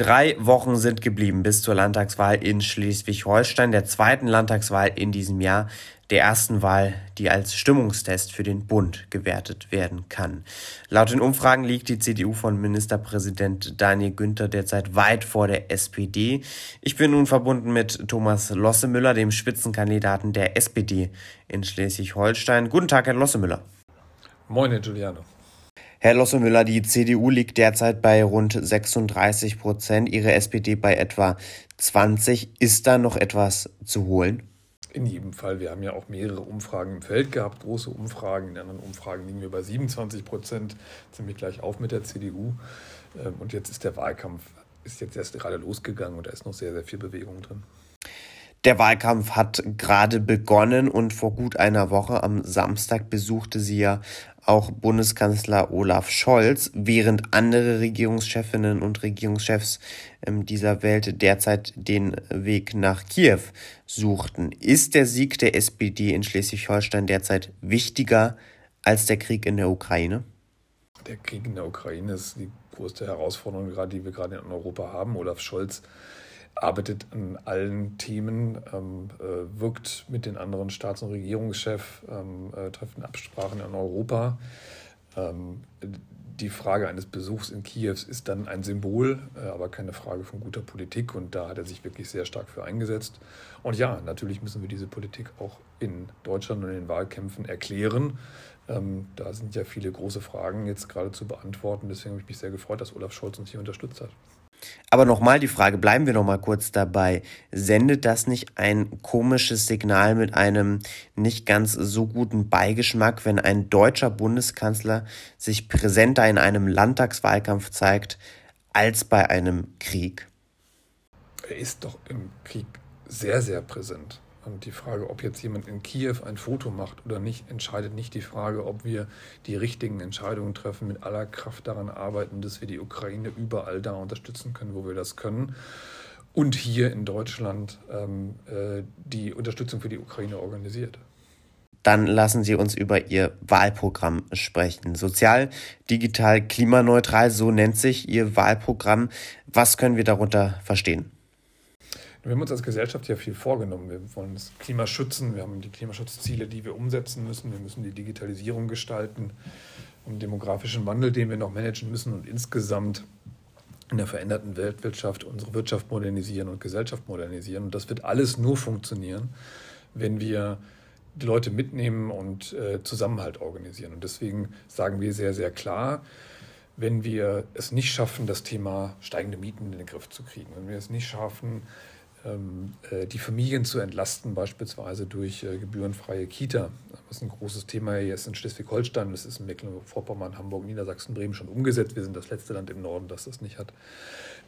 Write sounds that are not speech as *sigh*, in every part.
Drei Wochen sind geblieben bis zur Landtagswahl in Schleswig-Holstein, der zweiten Landtagswahl in diesem Jahr, der ersten Wahl, die als Stimmungstest für den Bund gewertet werden kann. Laut den Umfragen liegt die CDU von Ministerpräsident Daniel Günther derzeit weit vor der SPD. Ich bin nun verbunden mit Thomas Lossemüller, dem Spitzenkandidaten der SPD in Schleswig-Holstein. Guten Tag, Herr Lossemüller. Moin, Herr Giuliano. Herr Lossemüller, die CDU liegt derzeit bei rund 36 Prozent, Ihre SPD bei etwa 20. Ist da noch etwas zu holen? In jedem Fall. Wir haben ja auch mehrere Umfragen im Feld gehabt, große Umfragen. In anderen Umfragen liegen wir bei 27 Prozent, ziemlich gleich auf mit der CDU. Ähm, und jetzt ist der Wahlkampf ist jetzt erst gerade losgegangen und da ist noch sehr, sehr viel Bewegung drin. Der Wahlkampf hat gerade begonnen und vor gut einer Woche am Samstag besuchte sie ja auch Bundeskanzler Olaf Scholz, während andere Regierungschefinnen und Regierungschefs ähm, dieser Welt derzeit den Weg nach Kiew suchten. Ist der Sieg der SPD in Schleswig-Holstein derzeit wichtiger als der Krieg in der Ukraine? Der Krieg in der Ukraine ist die größte Herausforderung, die wir gerade in Europa haben. Olaf Scholz arbeitet an allen Themen, ähm, äh, wirkt mit den anderen Staats- und Regierungschefs, ähm, äh, trifft Absprachen in Europa. Ähm, die Frage eines Besuchs in Kiew ist dann ein Symbol, äh, aber keine Frage von guter Politik und da hat er sich wirklich sehr stark für eingesetzt. Und ja, natürlich müssen wir diese Politik auch in Deutschland und in den Wahlkämpfen erklären. Ähm, da sind ja viele große Fragen jetzt gerade zu beantworten. Deswegen habe ich mich sehr gefreut, dass Olaf Scholz uns hier unterstützt hat. Aber nochmal die Frage, bleiben wir nochmal kurz dabei. Sendet das nicht ein komisches Signal mit einem nicht ganz so guten Beigeschmack, wenn ein deutscher Bundeskanzler sich präsenter in einem Landtagswahlkampf zeigt als bei einem Krieg? Er ist doch im Krieg sehr, sehr präsent. Und die Frage, ob jetzt jemand in Kiew ein Foto macht oder nicht, entscheidet nicht die Frage, ob wir die richtigen Entscheidungen treffen, mit aller Kraft daran arbeiten, dass wir die Ukraine überall da unterstützen können, wo wir das können. Und hier in Deutschland ähm, äh, die Unterstützung für die Ukraine organisiert. Dann lassen Sie uns über Ihr Wahlprogramm sprechen. Sozial, digital, klimaneutral, so nennt sich Ihr Wahlprogramm. Was können wir darunter verstehen? Wir haben uns als Gesellschaft ja viel vorgenommen. Wir wollen das Klima schützen, wir haben die Klimaschutzziele, die wir umsetzen müssen, wir müssen die Digitalisierung gestalten, den demografischen Wandel, den wir noch managen müssen und insgesamt in der veränderten Weltwirtschaft unsere Wirtschaft modernisieren und Gesellschaft modernisieren. Und das wird alles nur funktionieren, wenn wir die Leute mitnehmen und äh, Zusammenhalt organisieren. Und deswegen sagen wir sehr, sehr klar, wenn wir es nicht schaffen, das Thema steigende Mieten in den Griff zu kriegen, wenn wir es nicht schaffen, die Familien zu entlasten, beispielsweise durch äh, gebührenfreie Kita. Das ist ein großes Thema jetzt in Schleswig-Holstein, das ist in Mecklenburg-Vorpommern, Hamburg, Niedersachsen, Bremen schon umgesetzt. Wir sind das letzte Land im Norden, das das nicht hat.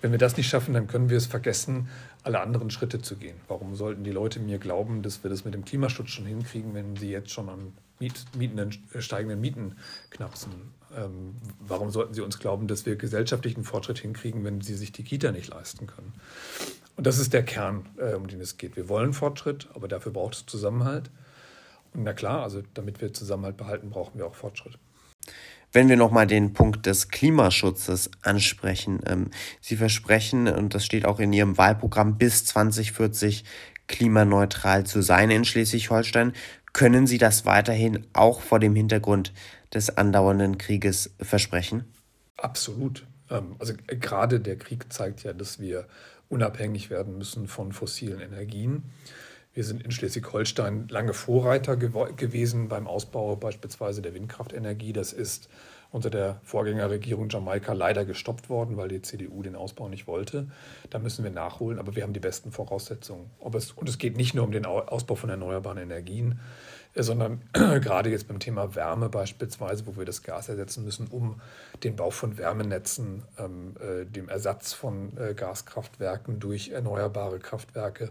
Wenn wir das nicht schaffen, dann können wir es vergessen, alle anderen Schritte zu gehen. Warum sollten die Leute mir glauben, dass wir das mit dem Klimaschutz schon hinkriegen, wenn sie jetzt schon an Miet, Mieten, äh, steigenden Mieten knapsen? Ähm, warum sollten sie uns glauben, dass wir gesellschaftlichen Fortschritt hinkriegen, wenn sie sich die Kita nicht leisten können? Und das ist der Kern, äh, um den es geht. Wir wollen Fortschritt, aber dafür braucht es Zusammenhalt. Und na klar, also damit wir Zusammenhalt behalten, brauchen wir auch Fortschritt. Wenn wir nochmal den Punkt des Klimaschutzes ansprechen. Ähm, Sie versprechen, und das steht auch in Ihrem Wahlprogramm, bis 2040 klimaneutral zu sein in Schleswig-Holstein. Können Sie das weiterhin auch vor dem Hintergrund des andauernden Krieges versprechen? Absolut. Ähm, also äh, gerade der Krieg zeigt ja, dass wir unabhängig werden müssen von fossilen Energien. Wir sind in Schleswig-Holstein lange Vorreiter gew gewesen beim Ausbau beispielsweise der Windkraftenergie. Das ist unter der Vorgängerregierung Jamaika leider gestoppt worden, weil die CDU den Ausbau nicht wollte. Da müssen wir nachholen, aber wir haben die besten Voraussetzungen. Es, und es geht nicht nur um den Ausbau von erneuerbaren Energien, äh, sondern *clears throat* gerade jetzt beim Thema Wärme beispielsweise, wo wir das Gas ersetzen müssen, um den Bau von Wärmenetzen, ähm, äh, dem Ersatz von äh, Gaskraftwerken durch erneuerbare Kraftwerke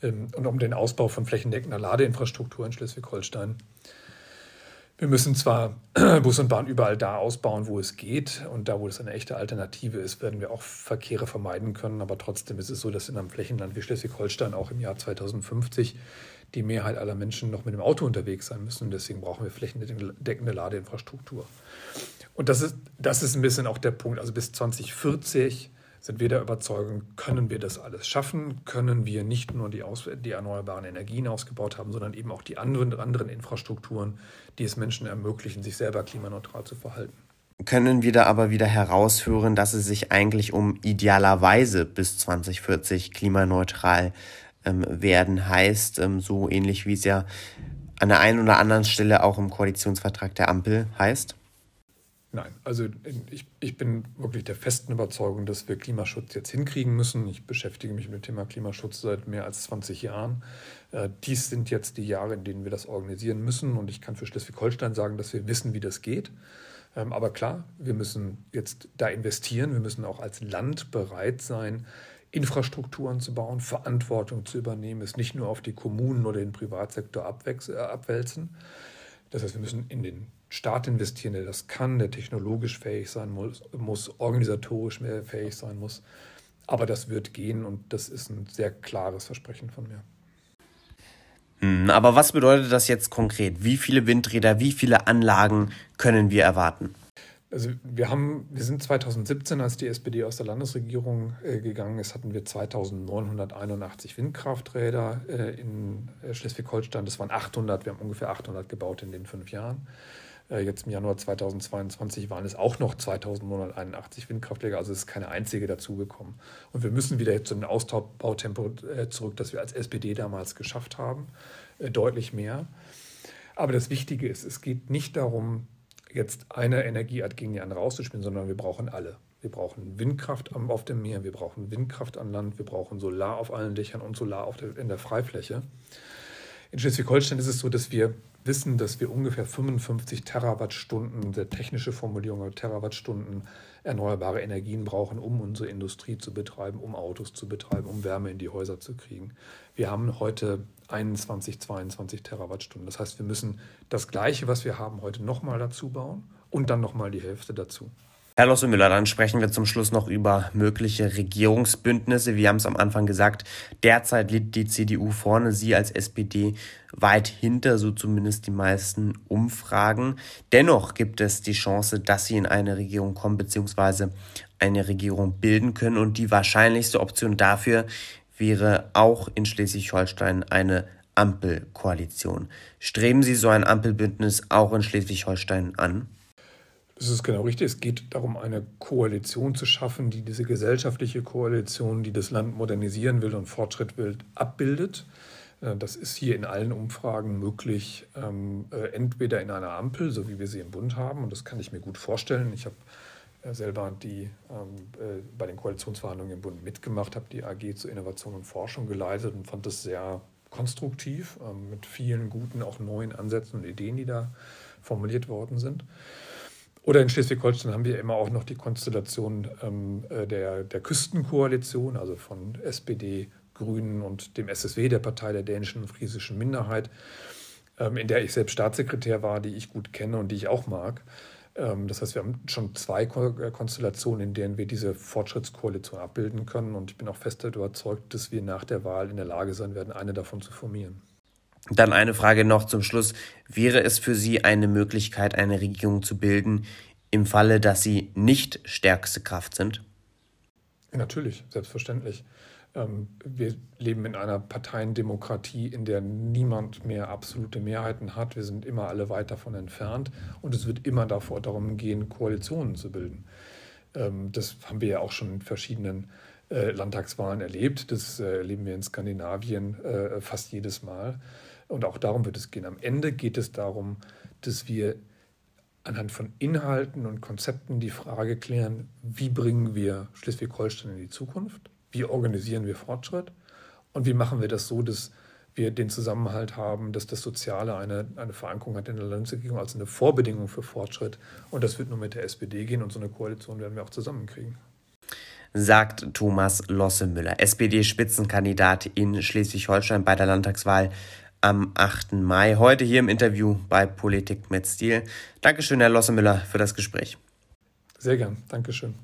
ähm, und um den Ausbau von flächendeckender Ladeinfrastruktur in Schleswig-Holstein. Wir müssen zwar *clears throat* Bus und Bahn überall da ausbauen, wo es geht, und da, wo es eine echte Alternative ist, werden wir auch Verkehre vermeiden können, aber trotzdem ist es so, dass in einem Flächenland wie Schleswig-Holstein auch im Jahr 2050 die Mehrheit aller Menschen noch mit dem Auto unterwegs sein müssen. Deswegen brauchen wir flächendeckende Ladeinfrastruktur. Und das ist, das ist ein bisschen auch der Punkt. Also bis 2040 sind wir der Überzeugung, können wir das alles schaffen, können wir nicht nur die, Aus die erneuerbaren Energien ausgebaut haben, sondern eben auch die anderen, anderen Infrastrukturen, die es Menschen ermöglichen, sich selber klimaneutral zu verhalten. Können wir da aber wieder herausführen, dass es sich eigentlich um idealerweise bis 2040 klimaneutral ähm, werden heißt, ähm, so ähnlich wie es ja an der einen oder anderen Stelle auch im Koalitionsvertrag der Ampel heißt? Nein, also ich, ich bin wirklich der festen Überzeugung, dass wir Klimaschutz jetzt hinkriegen müssen. Ich beschäftige mich mit dem Thema Klimaschutz seit mehr als 20 Jahren. Äh, dies sind jetzt die Jahre, in denen wir das organisieren müssen. Und ich kann für Schleswig-Holstein sagen, dass wir wissen, wie das geht. Ähm, aber klar, wir müssen jetzt da investieren. Wir müssen auch als Land bereit sein, Infrastrukturen zu bauen, Verantwortung zu übernehmen, es nicht nur auf die Kommunen oder den Privatsektor äh, abwälzen. Das heißt, wir müssen in den Staat investieren, der das kann, der technologisch fähig sein muss, muss organisatorisch mehr fähig sein muss. Aber das wird gehen und das ist ein sehr klares Versprechen von mir. Hm, aber was bedeutet das jetzt konkret? Wie viele Windräder, wie viele Anlagen können wir erwarten? Also wir haben, wir sind 2017, als die SPD aus der Landesregierung äh, gegangen ist, hatten wir 2981 Windkrafträder äh, in äh, Schleswig-Holstein. Das waren 800, wir haben ungefähr 800 gebaut in den fünf Jahren. Äh, jetzt im Januar 2022 waren es auch noch 2981 Windkraftwerke, also es ist keine einzige dazugekommen. Und wir müssen wieder zu dem Ausbautempo äh, zurück, das wir als SPD damals geschafft haben, äh, deutlich mehr. Aber das Wichtige ist, es geht nicht darum, jetzt eine Energieart gegen die andere auszuspielen, sondern wir brauchen alle. Wir brauchen Windkraft auf dem Meer, wir brauchen Windkraft an Land, wir brauchen Solar auf allen Dächern und Solar der, in der Freifläche. In Schleswig-Holstein ist es so, dass wir wissen, dass wir ungefähr 55 Terawattstunden, der technische Formulierung, Terawattstunden erneuerbare Energien brauchen, um unsere Industrie zu betreiben, um Autos zu betreiben, um Wärme in die Häuser zu kriegen. Wir haben heute 21, 22 Terawattstunden. Das heißt, wir müssen das Gleiche, was wir haben, heute nochmal dazu bauen und dann nochmal die Hälfte dazu. Herr Losse Müller, dann sprechen wir zum Schluss noch über mögliche Regierungsbündnisse. Wir haben es am Anfang gesagt, derzeit liegt die CDU vorne, Sie als SPD weit hinter, so zumindest die meisten Umfragen. Dennoch gibt es die Chance, dass Sie in eine Regierung kommen bzw. eine Regierung bilden können. Und die wahrscheinlichste Option dafür wäre auch in Schleswig-Holstein eine Ampelkoalition. Streben Sie so ein Ampelbündnis auch in Schleswig-Holstein an? Es ist genau richtig. Es geht darum, eine Koalition zu schaffen, die diese gesellschaftliche Koalition, die das Land modernisieren will und Fortschritt will, abbildet. Äh, das ist hier in allen Umfragen möglich, ähm, äh, entweder in einer Ampel, so wie wir sie im Bund haben, und das kann ich mir gut vorstellen. Ich habe äh, selber die ähm, bei den Koalitionsverhandlungen im Bund mitgemacht, habe die AG zur Innovation und Forschung geleitet und fand das sehr konstruktiv ähm, mit vielen guten, auch neuen Ansätzen und Ideen, die da formuliert worden sind. Oder in Schleswig-Holstein haben wir immer auch noch die Konstellation ähm, äh, der, der Küstenkoalition, also von SPD, Grünen und dem SSW, der Partei der dänischen und friesischen Minderheit, ähm, in der ich selbst Staatssekretär war, die ich gut kenne und die ich auch mag. Ähm, das heißt, wir haben schon zwei äh, Konstellationen, in denen wir diese Fortschrittskoalition abbilden können. Und ich bin auch fest überzeugt, dass wir nach der Wahl in der Lage sein werden, eine davon zu formieren. Dann eine Frage noch zum Schluss. Wäre es für Sie eine Möglichkeit, eine Regierung zu bilden, im Falle, dass Sie nicht stärkste Kraft sind? Natürlich, selbstverständlich. Ähm, wir leben in einer Parteiendemokratie, in der niemand mehr absolute Mehrheiten hat. Wir sind immer alle weit davon entfernt und es wird immer davor darum gehen, Koalitionen zu bilden. Ähm, das haben wir ja auch schon in verschiedenen äh, Landtagswahlen erlebt. Das äh, erleben wir in Skandinavien äh, fast jedes Mal. Und auch darum wird es gehen. Am Ende geht es darum, dass wir anhand von Inhalten und Konzepten die Frage klären, wie bringen wir Schleswig-Holstein in die Zukunft, wie organisieren wir Fortschritt und wie machen wir das so, dass wir den Zusammenhalt haben, dass das Soziale eine, eine Verankerung hat in der Landesregierung als eine Vorbedingung für Fortschritt. Und das wird nur mit der SPD gehen und so eine Koalition werden wir auch zusammenkriegen. Sagt Thomas Lossemüller, SPD-Spitzenkandidat in Schleswig-Holstein bei der Landtagswahl am 8. Mai. Heute hier im Interview bei Politik mit Stil. Dankeschön, Herr Lossemüller, für das Gespräch. Sehr gern. Dankeschön.